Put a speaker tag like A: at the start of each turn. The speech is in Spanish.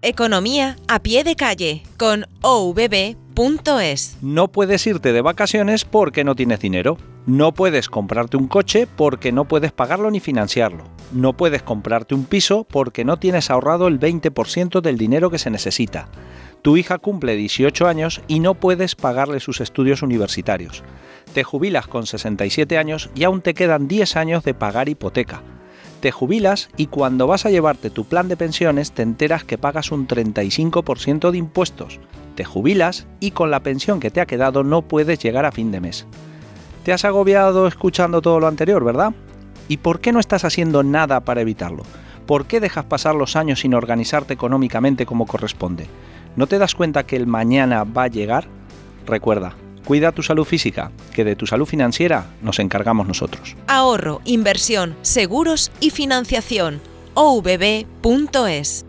A: Economía a pie de calle con ovb.es.
B: No puedes irte de vacaciones porque no tienes dinero. No puedes comprarte un coche porque no puedes pagarlo ni financiarlo. No puedes comprarte un piso porque no tienes ahorrado el 20% del dinero que se necesita. Tu hija cumple 18 años y no puedes pagarle sus estudios universitarios. Te jubilas con 67 años y aún te quedan 10 años de pagar hipoteca te jubilas y cuando vas a llevarte tu plan de pensiones te enteras que pagas un 35% de impuestos. Te jubilas y con la pensión que te ha quedado no puedes llegar a fin de mes. Te has agobiado escuchando todo lo anterior, ¿verdad? ¿Y por qué no estás haciendo nada para evitarlo? ¿Por qué dejas pasar los años sin organizarte económicamente como corresponde? ¿No te das cuenta que el mañana va a llegar? Recuerda, Cuida tu salud física, que de tu salud financiera nos encargamos nosotros.
A: Ahorro, inversión, seguros y financiación. OVB.es